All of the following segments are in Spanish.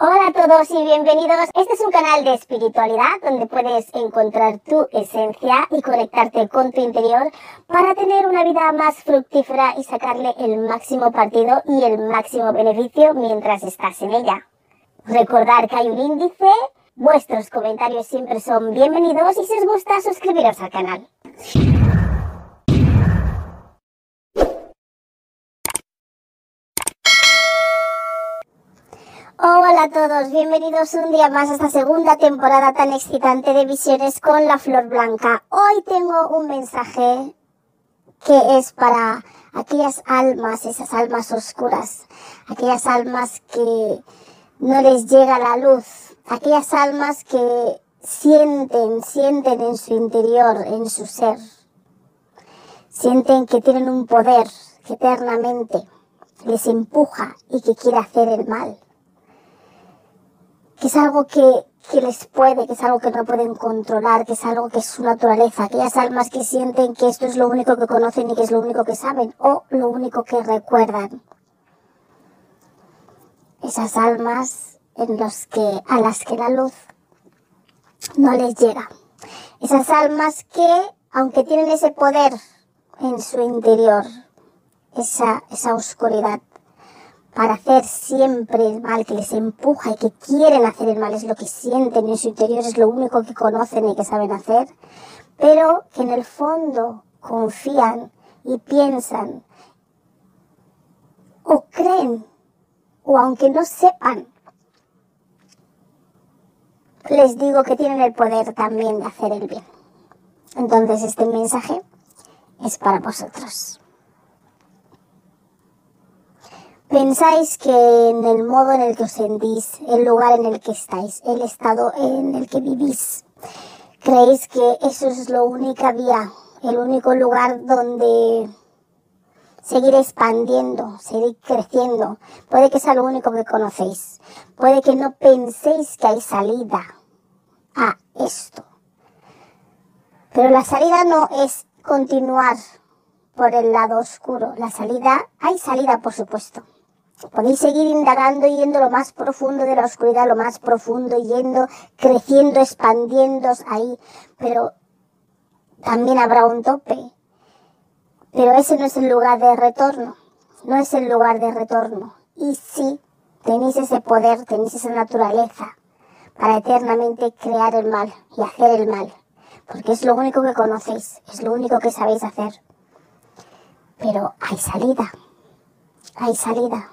Hola a todos y bienvenidos. Este es un canal de espiritualidad donde puedes encontrar tu esencia y conectarte con tu interior para tener una vida más fructífera y sacarle el máximo partido y el máximo beneficio mientras estás en ella. Recordar que hay un índice, vuestros comentarios siempre son bienvenidos y si os gusta suscribiros al canal. Hola a todos, bienvenidos un día más a esta segunda temporada tan excitante de Visiones con la Flor Blanca. Hoy tengo un mensaje que es para aquellas almas, esas almas oscuras, aquellas almas que no les llega la luz, aquellas almas que sienten, sienten en su interior, en su ser, sienten que tienen un poder que eternamente les empuja y que quiere hacer el mal que es algo que, que les puede, que es algo que no pueden controlar, que es algo que es su naturaleza, aquellas almas que sienten que esto es lo único que conocen y que es lo único que saben o lo único que recuerdan. Esas almas en los que, a las que la luz no les llega. Esas almas que, aunque tienen ese poder en su interior, esa, esa oscuridad, para hacer siempre el mal, que les empuja y que quieren hacer el mal, es lo que sienten en su interior, es lo único que conocen y que saben hacer, pero que en el fondo confían y piensan o creen, o aunque no sepan, les digo que tienen el poder también de hacer el bien. Entonces este mensaje es para vosotros. Pensáis que en el modo en el que os sentís, el lugar en el que estáis, el estado en el que vivís, creéis que eso es la única vía, el único lugar donde seguir expandiendo, seguir creciendo. Puede que sea lo único que conocéis. Puede que no penséis que hay salida a esto. Pero la salida no es continuar por el lado oscuro. La salida, hay salida por supuesto. Podéis seguir indagando yendo lo más profundo de la oscuridad, lo más profundo, yendo, creciendo, expandiéndose ahí, pero también habrá un tope. Pero ese no es el lugar de retorno, no es el lugar de retorno. Y sí, tenéis ese poder, tenéis esa naturaleza para eternamente crear el mal y hacer el mal, porque es lo único que conocéis, es lo único que sabéis hacer. Pero hay salida, hay salida.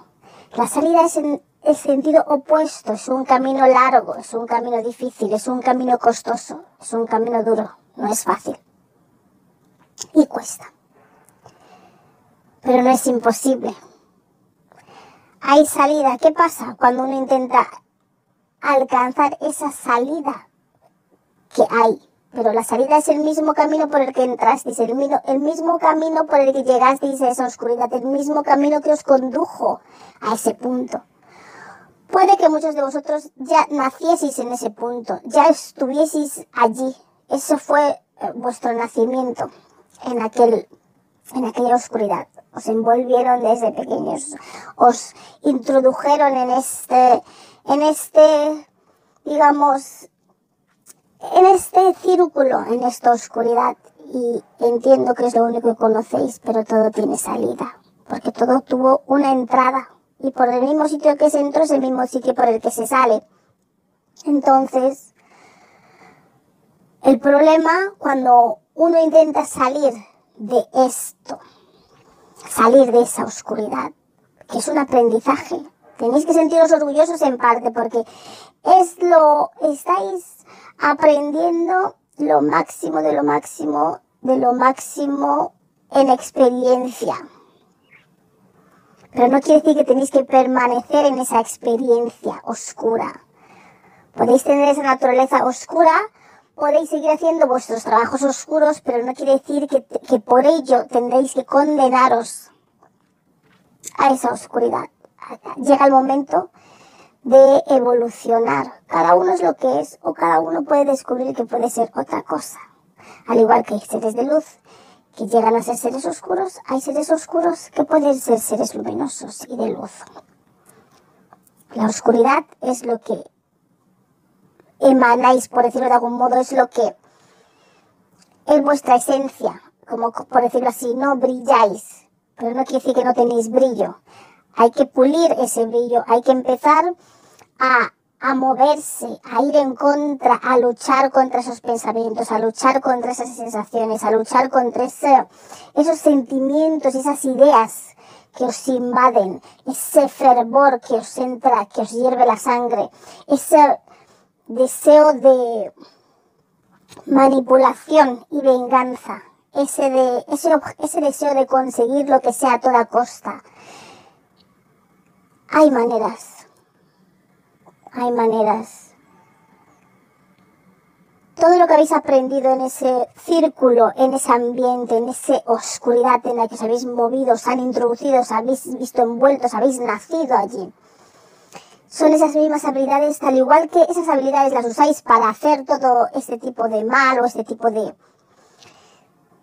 La salida es en el sentido opuesto, es un camino largo, es un camino difícil, es un camino costoso, es un camino duro, no es fácil. Y cuesta. Pero no es imposible. Hay salida. ¿Qué pasa cuando uno intenta alcanzar esa salida que hay? Pero la salida es el mismo camino por el que entrasteis, el, el mismo camino por el que llegasteis a esa oscuridad, el mismo camino que os condujo a ese punto. Puede que muchos de vosotros ya nacieseis en ese punto, ya estuvieseis allí. Eso fue eh, vuestro nacimiento en aquel, en aquella oscuridad. Os envolvieron desde pequeños, os introdujeron en este, en este, digamos, en este círculo, en esta oscuridad. Y entiendo que es lo único que conocéis, pero todo tiene salida. Porque todo tuvo una entrada. Y por el mismo sitio que se entró es el mismo sitio por el que se sale. Entonces, el problema cuando uno intenta salir de esto, salir de esa oscuridad, que es un aprendizaje, tenéis que sentiros orgullosos en parte porque es lo, estáis aprendiendo lo máximo de lo máximo de lo máximo en experiencia. Pero no quiere decir que tenéis que permanecer en esa experiencia oscura. Podéis tener esa naturaleza oscura, podéis seguir haciendo vuestros trabajos oscuros, pero no quiere decir que, que por ello tendréis que condenaros a esa oscuridad. Llega el momento de evolucionar. Cada uno es lo que es o cada uno puede descubrir que puede ser otra cosa. Al igual que hay seres de luz que llegan a ser seres oscuros, hay seres oscuros que pueden ser seres luminosos y de luz. La oscuridad es lo que emanáis, por decirlo de algún modo, es lo que es vuestra esencia, como por decirlo así, no brilláis, pero no quiere decir que no tenéis brillo. Hay que pulir ese brillo, hay que empezar a, a moverse, a ir en contra, a luchar contra esos pensamientos, a luchar contra esas sensaciones, a luchar contra ese, esos sentimientos, esas ideas que os invaden, ese fervor que os entra, que os hierve la sangre, ese deseo de manipulación y venganza, ese, de, ese, ese deseo de conseguir lo que sea a toda costa. Hay maneras, hay maneras todo lo que habéis aprendido en ese círculo, en ese ambiente, en esa oscuridad en la que os habéis movido, os han introducido, os habéis visto envueltos, habéis nacido allí. Son esas mismas habilidades, tal igual que esas habilidades las usáis para hacer todo este tipo de mal o este tipo de,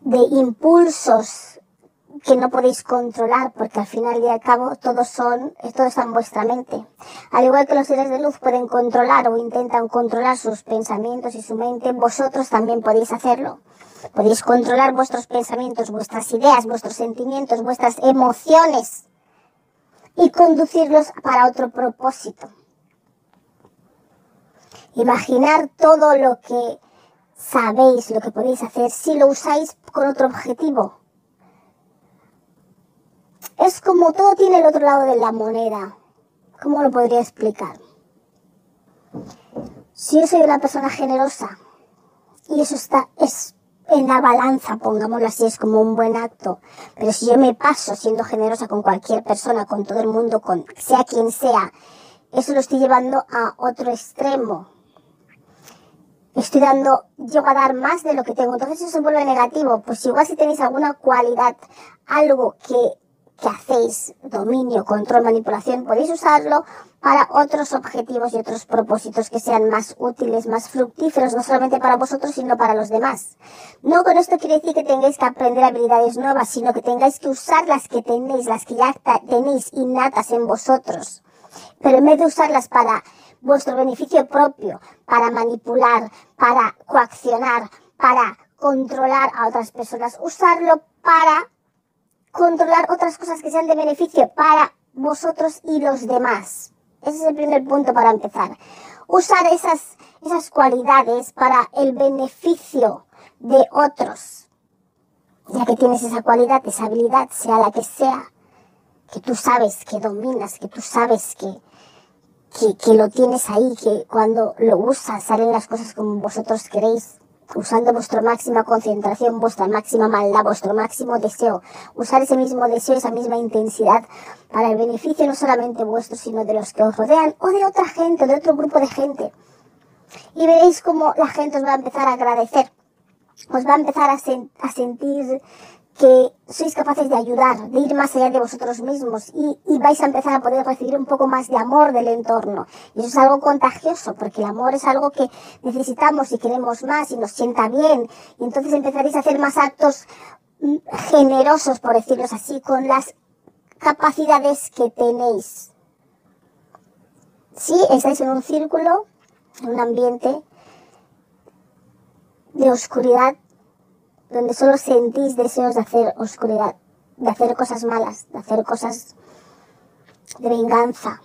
de impulsos que no podéis controlar, porque al final y al cabo todos son, todo está en vuestra mente. Al igual que los seres de luz pueden controlar o intentan controlar sus pensamientos y su mente, vosotros también podéis hacerlo. Podéis controlar vuestros pensamientos, vuestras ideas, vuestros sentimientos, vuestras emociones y conducirlos para otro propósito. Imaginar todo lo que sabéis, lo que podéis hacer si lo usáis con otro objetivo, es como todo tiene el otro lado de la moneda. ¿Cómo lo podría explicar? Si yo soy una persona generosa y eso está es en la balanza, pongámoslo así, es como un buen acto. Pero si yo me paso siendo generosa con cualquier persona, con todo el mundo, con sea quien sea, eso lo estoy llevando a otro extremo. Estoy dando, llego a dar más de lo que tengo. Entonces eso se vuelve negativo. Pues igual si tenéis alguna cualidad, algo que que hacéis, dominio, control, manipulación, podéis usarlo para otros objetivos y otros propósitos que sean más útiles, más fructíferos, no solamente para vosotros, sino para los demás. No con esto quiere decir que tengáis que aprender habilidades nuevas, sino que tengáis que usar las que tenéis, las que ya tenéis innatas en vosotros. Pero en vez de usarlas para vuestro beneficio propio, para manipular, para coaccionar, para controlar a otras personas, usarlo para controlar otras cosas que sean de beneficio para vosotros y los demás. Ese es el primer punto para empezar. Usar esas, esas cualidades para el beneficio de otros. Ya que tienes esa cualidad, esa habilidad, sea la que sea, que tú sabes que dominas, que tú sabes que, que, que lo tienes ahí, que cuando lo usas salen las cosas como vosotros queréis usando vuestra máxima concentración, vuestra máxima maldad, vuestro máximo deseo. Usar ese mismo deseo, esa misma intensidad para el beneficio no solamente vuestro, sino de los que os rodean o de otra gente, de otro grupo de gente. Y veréis cómo la gente os va a empezar a agradecer, os va a empezar a, a sentir que sois capaces de ayudar, de ir más allá de vosotros mismos y, vais a empezar a poder recibir un poco más de amor del entorno. Y eso es algo contagioso, porque el amor es algo que necesitamos y queremos más y nos sienta bien. Y entonces empezaréis a hacer más actos mm, generosos, por decirlo así, con las capacidades que tenéis. Si estáis en un círculo, en un ambiente de oscuridad, donde solo sentís deseos de hacer oscuridad, de hacer cosas malas, de hacer cosas de venganza.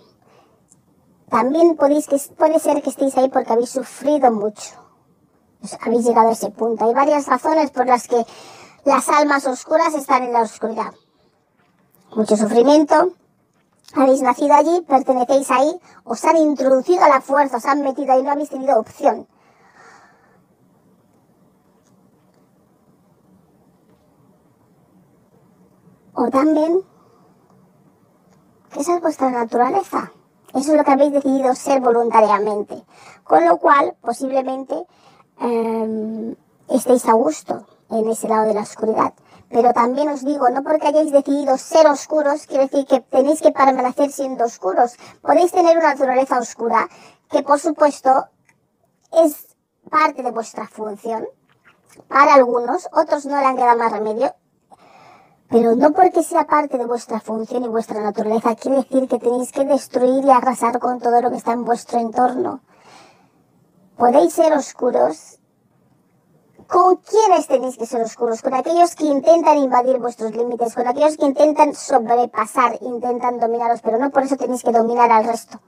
También podéis que, puede ser que estéis ahí porque habéis sufrido mucho. habéis llegado a ese punto. Hay varias razones por las que las almas oscuras están en la oscuridad. Mucho sufrimiento, habéis nacido allí, pertenecéis ahí, os han introducido a la fuerza, os han metido ahí, no habéis tenido opción. O también que esa es vuestra naturaleza. Eso es lo que habéis decidido ser voluntariamente. Con lo cual, posiblemente, em, estéis a gusto en ese lado de la oscuridad. Pero también os digo, no porque hayáis decidido ser oscuros, quiere decir que tenéis que permanecer siendo oscuros. Podéis tener una naturaleza oscura, que por supuesto es parte de vuestra función. Para algunos, otros no le han quedado más remedio Pero no porque sea parte de vuestra función y vuestra naturaleza quiere decir que tenéis que destruir y arrasar con todo lo que está en vuestro entorno. Podéis ser oscuros. ¿Con quiénes tenéis que ser oscuros? Con aquellos que intentan invadir vuestros límites, con aquellos que intentan sobrepasar, intentan dominaros, pero no por eso tenéis que dominar al resto.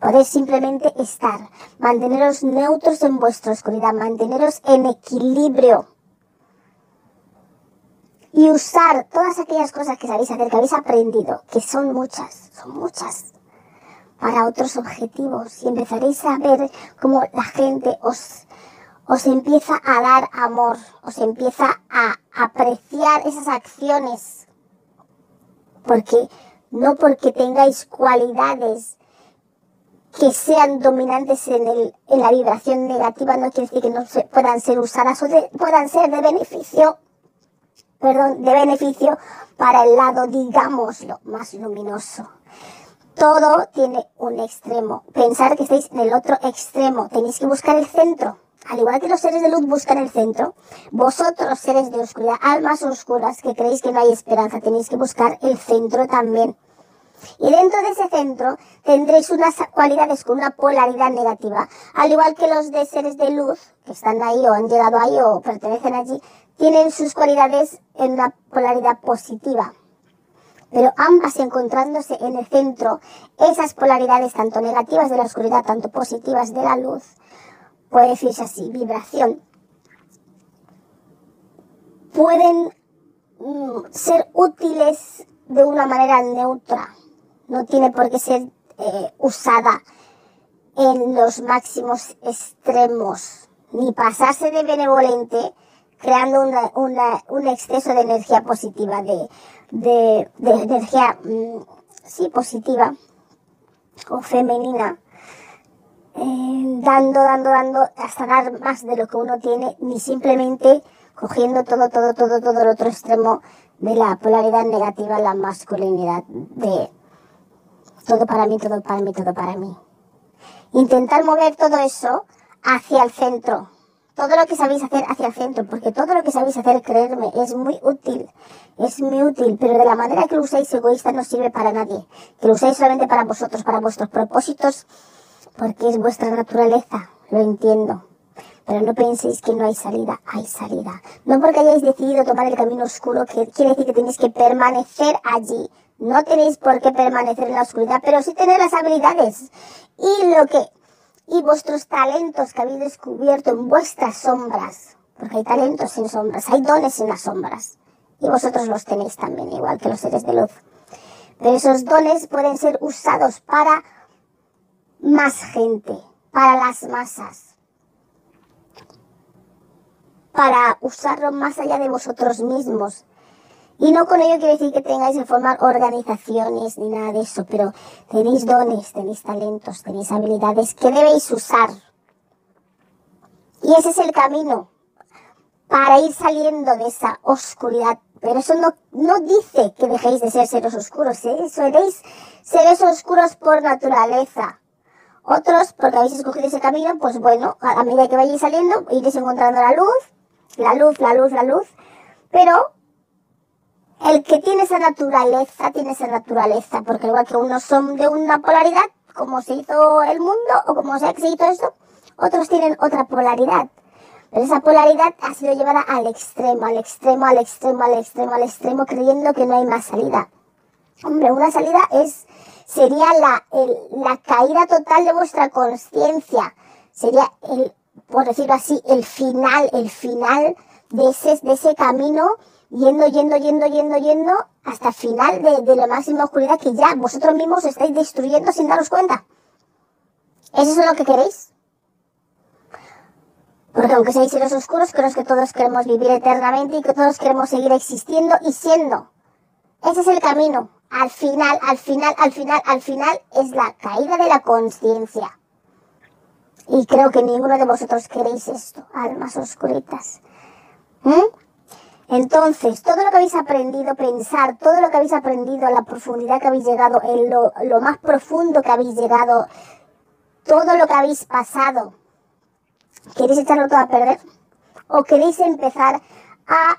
Podéis simplemente estar, manteneros neutros en vuestra oscuridad, manteneros en equilibrio y usar todas aquellas cosas que sabéis hacer, que habéis aprendido, que son muchas, son muchas, para otros objetivos. Y empezaréis a ver cómo la gente os, os empieza a dar amor, os empieza a apreciar esas acciones. Porque no porque tengáis cualidades que sean dominantes en, el, en la vibración negativa no quiere decir que no se, puedan ser usadas o puedan ser de beneficio perdón, de beneficio para el lado, digámoslo, más luminoso. Todo tiene un extremo. Pensar que estáis en el otro extremo. Tenéis que buscar el centro. Al igual que los seres de luz buscan el centro, vosotros seres de oscuridad, almas oscuras que creéis que no hay esperanza, tenéis que buscar el centro también. Y dentro de ese centro tendréis unas cualidades con una polaridad negativa. Al igual que los de seres de luz, que están ahí o han llegado ahí o pertenecen allí, tienen sus cualidades en una polaridad positiva. Pero ambas encontrándose en el centro, esas polaridades tanto negativas de la oscuridad, tanto positivas de la luz, puede decirse así, vibración, pueden mm, ser útiles de una manera neutra. No tiene por qué ser eh, usada en los máximos extremos, ni pasarse de benevolente creando una, una, un exceso de energía positiva, de, de, de energía, mm, sí, positiva o femenina, eh, dando, dando, dando, hasta dar más de lo que uno tiene, ni simplemente cogiendo todo, todo, todo, todo el otro extremo de la polaridad negativa, la masculinidad, de todo para mí, todo para mí, todo para mí. Intentar mover todo eso hacia el centro, todo lo que sabéis hacer hacia el centro, porque todo lo que sabéis hacer, creerme, es muy útil, es muy útil, pero de la manera que lo usáis egoísta no sirve para nadie, que lo usáis solamente para vosotros, para vuestros propósitos, porque es vuestra naturaleza, lo entiendo. Pero no penséis que no hay salida, hay salida. No porque hayáis decidido tomar el camino oscuro, que quiere decir que tenéis que permanecer allí. No tenéis por qué permanecer en la oscuridad, pero sí tener las habilidades. Y lo que y vuestros talentos que habéis descubierto en vuestras sombras, porque hay talentos en sombras, hay dones en las sombras, y vosotros los tenéis también, igual que los seres de luz. Pero esos dones pueden ser usados para más gente, para las masas, para usarlo más allá de vosotros mismos, y no con ello quiero decir que tengáis que formar organizaciones ni nada de eso, pero tenéis dones, tenéis talentos, tenéis habilidades que debéis usar. Y ese es el camino para ir saliendo de esa oscuridad. Pero eso no, no dice que dejéis de ser seres oscuros, ¿eh? seréis seres oscuros por naturaleza. Otros, porque habéis escogido ese camino, pues bueno, a medida que vayáis saliendo, iréis encontrando la luz, la luz, la luz, la luz. Pero el que tiene esa naturaleza, tiene esa naturaleza, porque igual que unos son de una polaridad, como se hizo el mundo, o como se hizo esto, otros tienen otra polaridad. Pero esa polaridad ha sido llevada al extremo, al extremo, al extremo, al extremo, al extremo, creyendo que no hay más salida. Hombre, una salida es, sería la, la caída total de vuestra conciencia. Sería el, por decirlo así, el final, el final de ese, de ese camino yendo, yendo, yendo, yendo, yendo hasta el final de, de la máxima oscuridad que ya vosotros mismos estáis destruyendo sin daros cuenta. ¿Eso es lo que queréis? Porque aunque seáis seres oscuros, creo que todos queremos vivir eternamente y que todos queremos seguir existiendo y siendo. Ese es el camino. Al final, al final, al final, al final es la caída de la conciencia. Y creo que ninguno de vosotros queréis esto, almas oscuritas. ¿Mm? Entonces, todo lo que habéis aprendido, pensar, todo lo que habéis aprendido, la profundidad que habéis llegado, en lo, más profundo que habéis llegado, todo lo que habéis pasado, ¿queréis echarlo todo a perder? ¿O queréis empezar a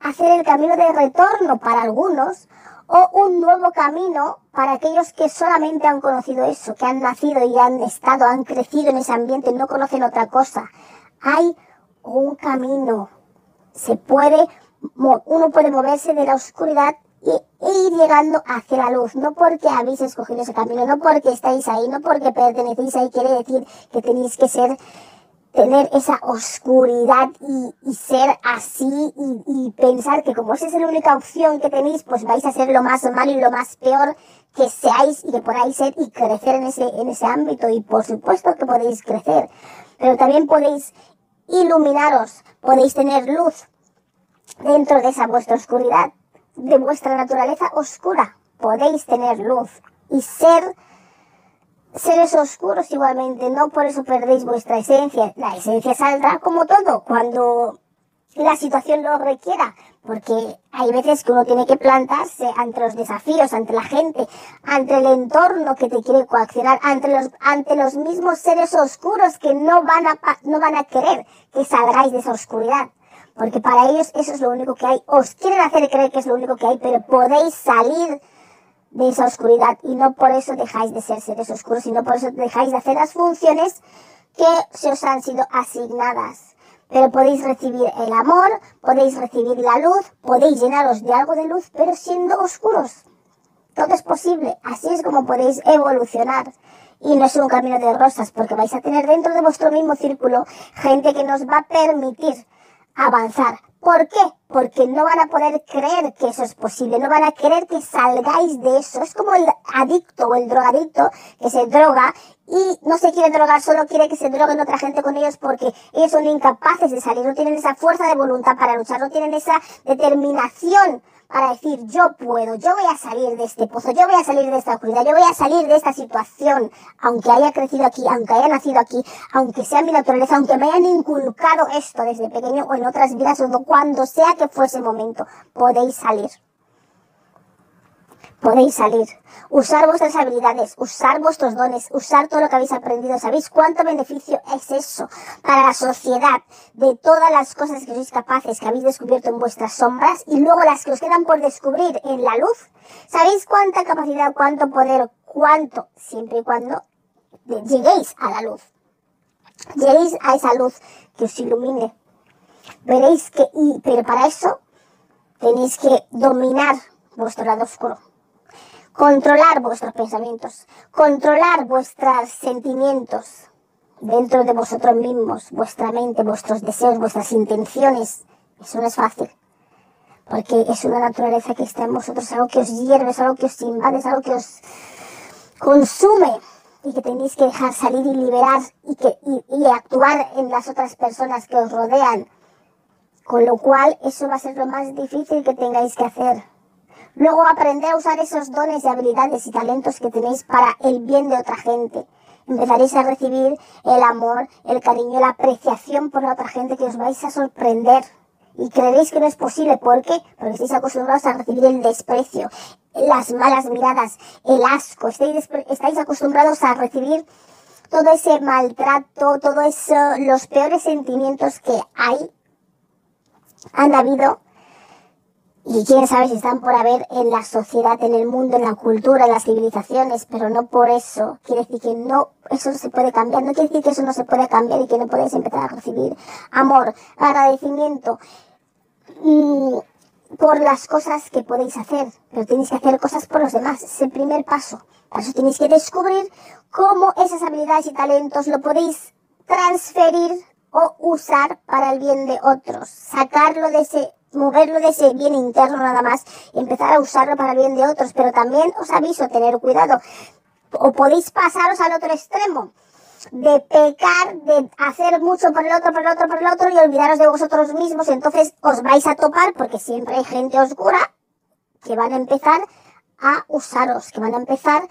hacer el camino de retorno para algunos o un nuevo camino para aquellos que solamente han conocido eso, que han nacido y han estado, han crecido en ese ambiente, no conocen otra cosa. Hay un camino. Se puede, uno puede moverse de la oscuridad y ir llegando hacia la luz, no porque habéis escogido ese camino, no porque estáis ahí, no porque pertenecéis ahí, quiere decir que tenéis que ser tener esa oscuridad y, ser así y, pensar que como esa es la única opción que tenéis, pues vais a ser lo más malo y lo más peor que seáis y que podáis ser y crecer en ese, en ese ámbito. Y por supuesto que podéis crecer, pero también podéis iluminaros, podéis tener luz dentro de esa vuestra oscuridad, de vuestra naturaleza oscura. Podéis tener luz y ser seres oscuros igualmente, no por eso perdéis vuestra esencia. La esencia saldrá como todo cuando la situación lo requiera, porque hay veces que uno tiene que plantarse ante los desafíos, ante la gente, ante el entorno que te quiere coaccionar, ante los, ante los mismos seres oscuros que no van a, no van a querer que salgáis de esa oscuridad. Porque para ellos eso es lo único que hay. Os quieren hacer creer que es lo único que hay, pero podéis salir de esa oscuridad y no por eso dejáis de ser seres oscuros, sino por eso dejáis de hacer las funciones que se os han sido asignadas. Pero podéis recibir el amor, podéis recibir la luz, podéis llenaros de algo de luz, pero siendo oscuros. Todo es posible. Así es como podéis evolucionar. Y no es un camino de rosas, porque vais a tener dentro de vuestro mismo círculo gente que nos va a permitir avanzar. ¿Por qué? Porque no van a poder creer que eso es posible, no van a querer que salgáis de eso. Es como el adicto o el drogadicto que se droga y no se quiere drogar, solo quiere que se droguen otra gente con ellos porque ellos son incapaces de salir, no tienen esa fuerza de voluntad para luchar, no tienen esa determinación para decir yo puedo, yo voy a salir de este pozo, yo voy a salir de esta oscuridad, yo voy a salir de esta situación, aunque haya crecido aquí, aunque haya nacido aquí, aunque sea mi naturaleza, aunque me hayan inculcado esto desde pequeño o en otras vidas o cuando sea que fuese momento, podéis salir podéis salir, usar vuestras habilidades, usar vuestros dones, usar todo lo que habéis aprendido. ¿Sabéis cuánto beneficio es eso para la sociedad de todas las cosas que sois capaces, que habéis descubierto en vuestras sombras y luego las que os quedan por descubrir en la luz? ¿Sabéis cuánta capacidad, cuánto poder, cuánto, siempre y cuando lleguéis a la luz? Lleguéis a esa luz que os ilumine. Veréis que, y, pero para eso tenéis que dominar vuestro lado oscuro controlar vuestros pensamientos, controlar vuestros sentimientos dentro de vosotros mismos, vuestra mente, vuestros deseos, vuestras intenciones. Eso no es fácil. Porque es una naturaleza que está en vosotros, algo que os hierve, es algo que os invade, es algo que os consume y que tenéis que dejar salir y liberar y, que, y actuar en las otras personas que os rodean. Con lo cual, eso va a ser lo más difícil que tengáis que hacer Luego aprender a usar esos dones y habilidades y talentos que tenéis para el bien de otra gente. Empezaréis a recibir el amor, el cariño, la apreciación por la otra gente que os vais a sorprender. Y creeréis que no es posible. ¿Por qué? Porque estáis acostumbrados a recibir el desprecio, las malas miradas, el asco. Estáis, estáis acostumbrados a recibir todo ese maltrato, todo eso, los peores sentimientos que hay, han habido y quién sabe si están por haber en la sociedad, en el mundo, en la cultura, en las civilizaciones, pero no por eso. Quiere decir que no, eso se puede cambiar, no quiere decir que eso no se puede cambiar y que no podéis empezar a recibir amor, agradecimiento mm, por las cosas que podéis hacer, pero tenéis que hacer cosas por los demás, es el primer paso. Por eso tenéis que descubrir cómo esas habilidades y talentos lo podéis transferir o usar para el bien de otros, sacarlo de ese moverlo de ese bien interno nada más y empezar a usarlo para el bien de otros. Pero también os aviso, tener cuidado. O podéis pasaros al otro extremo de pecar, de hacer mucho por el otro, por el otro, por el otro y olvidaros de vosotros mismos. Entonces os vais a topar porque siempre hay gente oscura que van a empezar a usaros, que van a empezar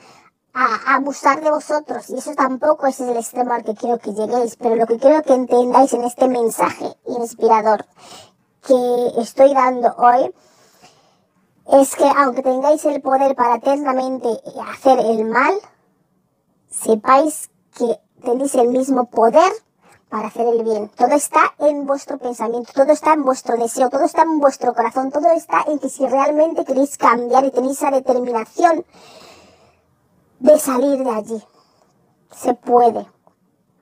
a abusar de vosotros. Y eso tampoco es el extremo al que quiero que lleguéis. Pero lo que quiero que entendáis en este mensaje inspirador que estoy dando hoy es que aunque tengáis el poder para eternamente hacer el mal, sepáis que tenéis el mismo poder para hacer el bien. Todo está en vuestro pensamiento, todo está en vuestro deseo, todo está en vuestro corazón, todo está en que si realmente queréis cambiar y tenéis esa determinación de salir de allí, se puede.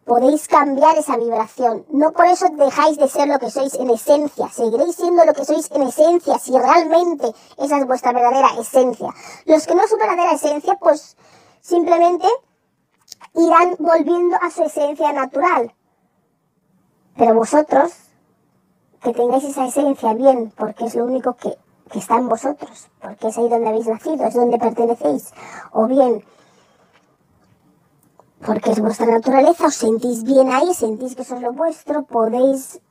Podéis cambiar esa vibración. No por eso dejáis de ser lo que sois en esencia. Seguiréis siendo lo que sois en esencia si realmente esa es vuestra verdadera esencia. Los que no son verdadera esencia, pues simplemente irán volviendo a su esencia natural. Pero vosotros, que tengáis esa esencia bien, porque es lo único que, que está en vosotros, porque es ahí donde habéis nacido, es donde pertenecéis, o bien porque es vuestra naturaleza, os sentís bien ahí, sentís que eso es lo vuestro, podéis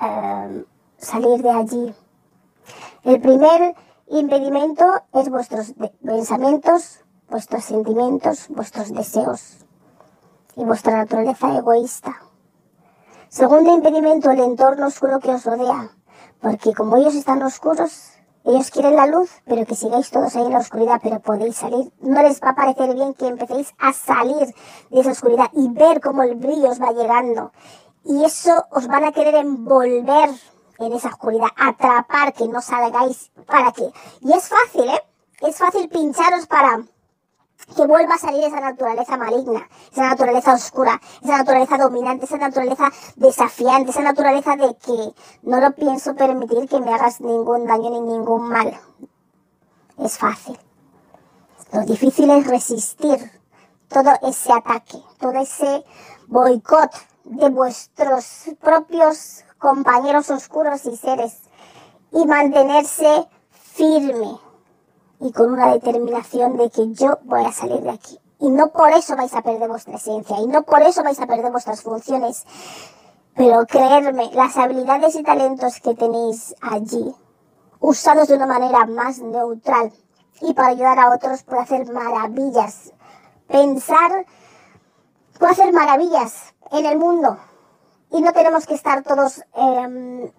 eh, salir de allí. El primer impedimento es vuestros pensamientos, vuestros sentimientos, vuestros deseos y vuestra naturaleza egoísta. Segundo impedimento, el entorno oscuro que os rodea, porque como ellos están oscuros, ellos quieren la luz, pero que sigáis todos ahí en la oscuridad, pero podéis salir. No les va a parecer bien que empecéis a salir de esa oscuridad y ver cómo el brillo os va llegando. Y eso os van a querer envolver en esa oscuridad, atrapar que no salgáis para qué. Y es fácil, ¿eh? Es fácil pincharos para que vuelva a salir esa naturaleza maligna, esa naturaleza oscura, esa naturaleza dominante, esa naturaleza desafiante, esa naturaleza de que no lo pienso permitir que me hagas ningún daño ni ningún mal. Es fácil. Lo difícil es resistir todo ese ataque, todo ese boicot de vuestros propios compañeros oscuros y seres y mantenerse firme, y con una determinación de que yo voy a salir de aquí. Y no por eso vais a perder vuestra esencia, y no por eso vais a perder vuestras funciones. Pero creerme, las habilidades y talentos que tenéis allí, usados de una manera más neutral y para ayudar a otros, puede hacer maravillas. Pensar puede hacer maravillas en el mundo. Y no tenemos que estar todos eh,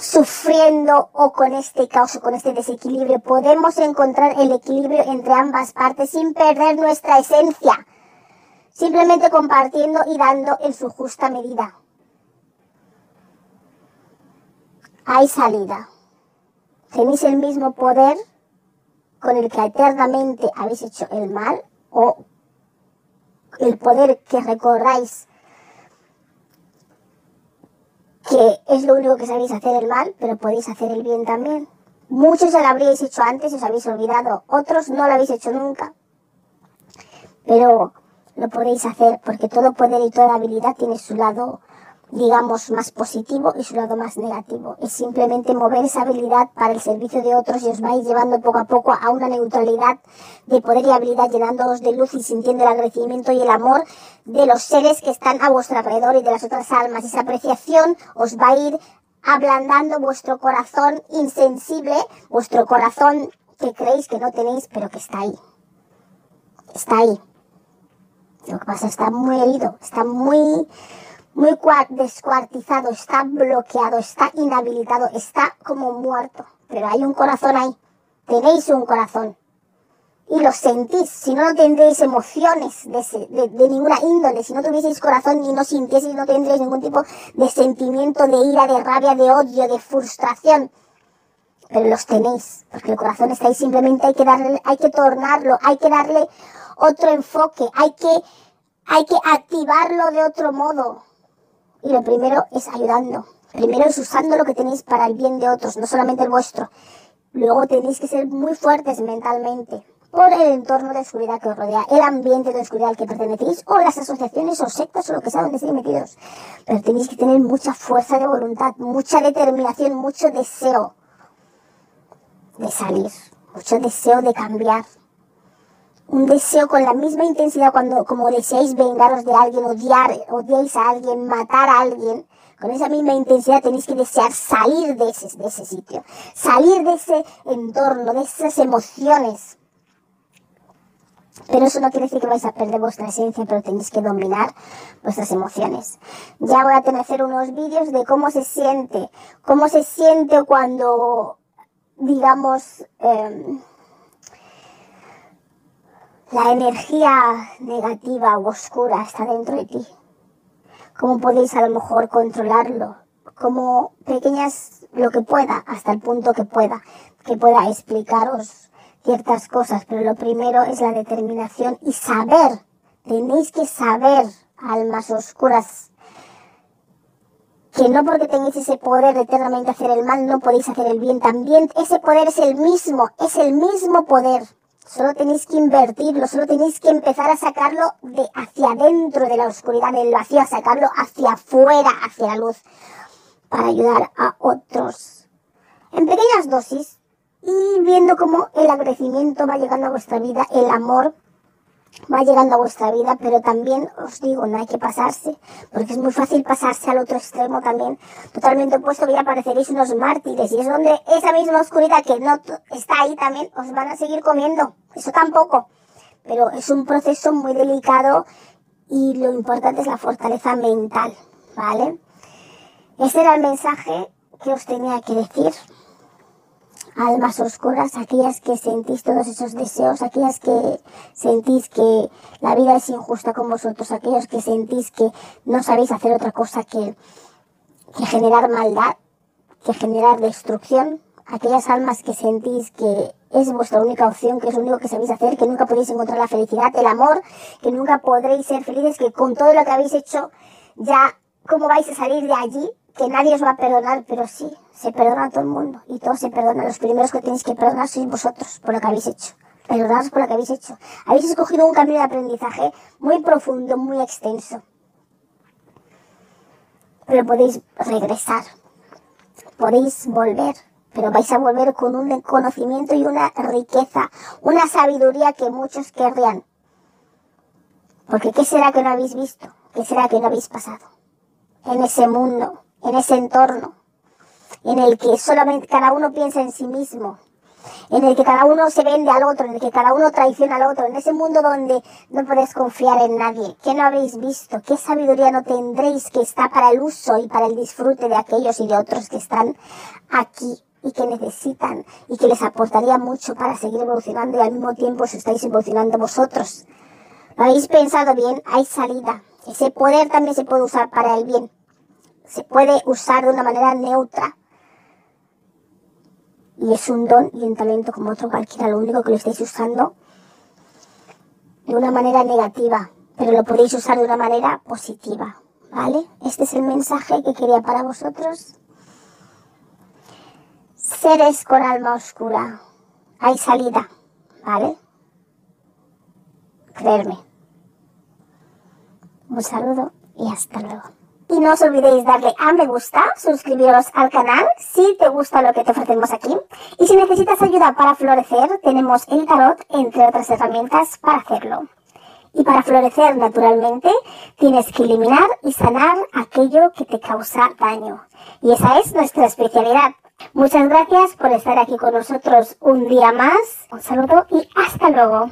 sufriendo o con este caos o con este desequilibrio. Podemos encontrar el equilibrio entre ambas partes sin perder nuestra esencia, simplemente compartiendo y dando en su justa medida. Hay salida. Tenéis el mismo poder con el que eternamente habéis hecho el mal o el poder que recorráis que es lo único que sabéis hacer el mal, pero podéis hacer el bien también. Muchos ya lo habríais hecho antes os habéis olvidado, otros no lo habéis hecho nunca. Pero lo podéis hacer porque todo poder y toda habilidad tiene su lado digamos, más positivo y su lado más negativo. Es simplemente mover esa habilidad para el servicio de otros y os vais llevando poco a poco a una neutralidad de poder y habilidad, llenándoos de luz y sintiendo el agradecimiento y el amor de los seres que están a vuestro alrededor y de las otras almas. Esa apreciación os va a ir ablandando vuestro corazón insensible, vuestro corazón que creéis que no tenéis, pero que está ahí. Está ahí. Lo que pasa está muy herido, está muy muy descuartizado, está bloqueado, está inhabilitado, está como muerto. Pero hay un corazón ahí. Tenéis un corazón. Y lo sentís. Si no, no tendréis emociones de, de, ninguna índole. Si no tuvieseis corazón y no sintieseis, no tendréis ningún tipo de sentimiento de ira, de rabia, de odio, de frustración. Pero los tenéis. Porque el corazón está ahí. Simplemente hay que darle, hay que tornarlo, hay que darle otro enfoque, hay que, hay que activarlo de otro modo y lo primero es ayudando. Primero es usando lo que tenéis para el bien de otros, no solamente el vuestro. Luego tenéis que ser muy fuertes mentalmente por el entorno de oscuridad que os rodea, el ambiente de oscuridad al que pertenecéis, o las asociaciones o sectas o lo que sea donde estéis metidos. Pero tenéis que tener mucha fuerza de voluntad, mucha determinación, mucho deseo de salir, mucho deseo de cambiar, un deseo con la misma intensidad cuando, como deseáis vengaros de alguien, odiar, odiáis a alguien, matar a alguien, con esa misma intensidad tenéis que desear salir de ese, de ese sitio, salir de ese entorno, de esas emociones. Pero eso no quiere decir que vais a perder vuestra esencia, pero tenéis que dominar vuestras emociones. Ya voy a tener hacer unos vídeos de cómo se siente, cómo se siente cuando, digamos, eh, la energía negativa o oscura está dentro de ti. cómo podéis a lo mejor controlarlo, como pequeñas, lo que pueda, hasta el punto que pueda, que pueda explicaros ciertas cosas, pero lo primero es la determinación y saber, tenéis que saber, almas oscuras, que no porque tengáis ese poder de eternamente hacer el mal, no podéis hacer el bien. También ese poder es el mismo, es el mismo poder. Solo tenéis que invertirlo, solo tenéis que empezar a sacarlo de hacia adentro de la oscuridad, del vacío, a sacarlo hacia afuera, hacia la luz, para ayudar a otros. En pequeñas dosis y viendo cómo el agradecimiento va llegando a vuestra vida, el amor va llegando a vuestra vida, pero también os digo, no hay que pasarse, porque es muy fácil pasarse al otro extremo también, totalmente opuesto, que ya pareceréis unos mártires, y es donde esa misma oscuridad que no está ahí también os van a seguir comiendo, eso tampoco, pero es un proceso muy delicado y lo importante es la fortaleza mental, ¿vale? Ese era el mensaje que os tenía que decir almas oscuras, aquellas que sentís todos esos deseos, aquellas que sentís que la vida es injusta con vosotros, aquellos que sentís que no sabéis hacer otra cosa que, que generar maldad, que generar destrucción, aquellas almas que sentís que es vuestra única opción, que es lo único que sabéis hacer, que nunca podéis encontrar la felicidad, el amor, que nunca podréis ser felices, que con todo lo que habéis hecho ya, ¿cómo vais a salir de allí? Que nadie os va a perdonar, pero sí, se perdona a todo el mundo y todo se perdona. Los primeros que tenéis que perdonar sois vosotros por lo que habéis hecho. Perdonaros por lo que habéis hecho. Habéis escogido un camino de aprendizaje muy profundo, muy extenso. Pero podéis regresar. Podéis volver. Pero vais a volver con un conocimiento y una riqueza, una sabiduría que muchos querrían. Porque ¿qué será que no habéis visto? ¿Qué será que no habéis pasado? En ese mundo, en ese entorno, en el que solamente cada uno piensa en sí mismo, en el que cada uno se vende al otro, en el que cada uno traiciona al otro, en ese mundo donde no podéis confiar en nadie. ¿Qué no habéis visto? ¿Qué sabiduría no tendréis que está para el uso y para el disfrute de aquellos y de otros que están aquí y que necesitan y que les aportaría mucho para seguir evolucionando y al mismo tiempo os estáis evolucionando vosotros? ¿Lo habéis pensado bien? Hay salida. Ese poder también se puede usar para el bien. Se puede usar de una manera neutra y es un don y un talento como otro cualquiera, lo único que lo estáis usando de una manera negativa, pero lo podéis usar de una manera positiva, ¿vale? Este es el mensaje que quería para vosotros. Seres con alma oscura, hay salida, ¿vale? Creerme. Un saludo y hasta luego. Y no os olvidéis darle a me gusta, suscribiros al canal si te gusta lo que te ofrecemos aquí. Y si necesitas ayuda para florecer, tenemos el tarot, entre otras herramientas, para hacerlo. Y para florecer naturalmente, tienes que eliminar y sanar aquello que te causa daño. Y esa es nuestra especialidad. Muchas gracias por estar aquí con nosotros un día más. Un saludo y hasta luego.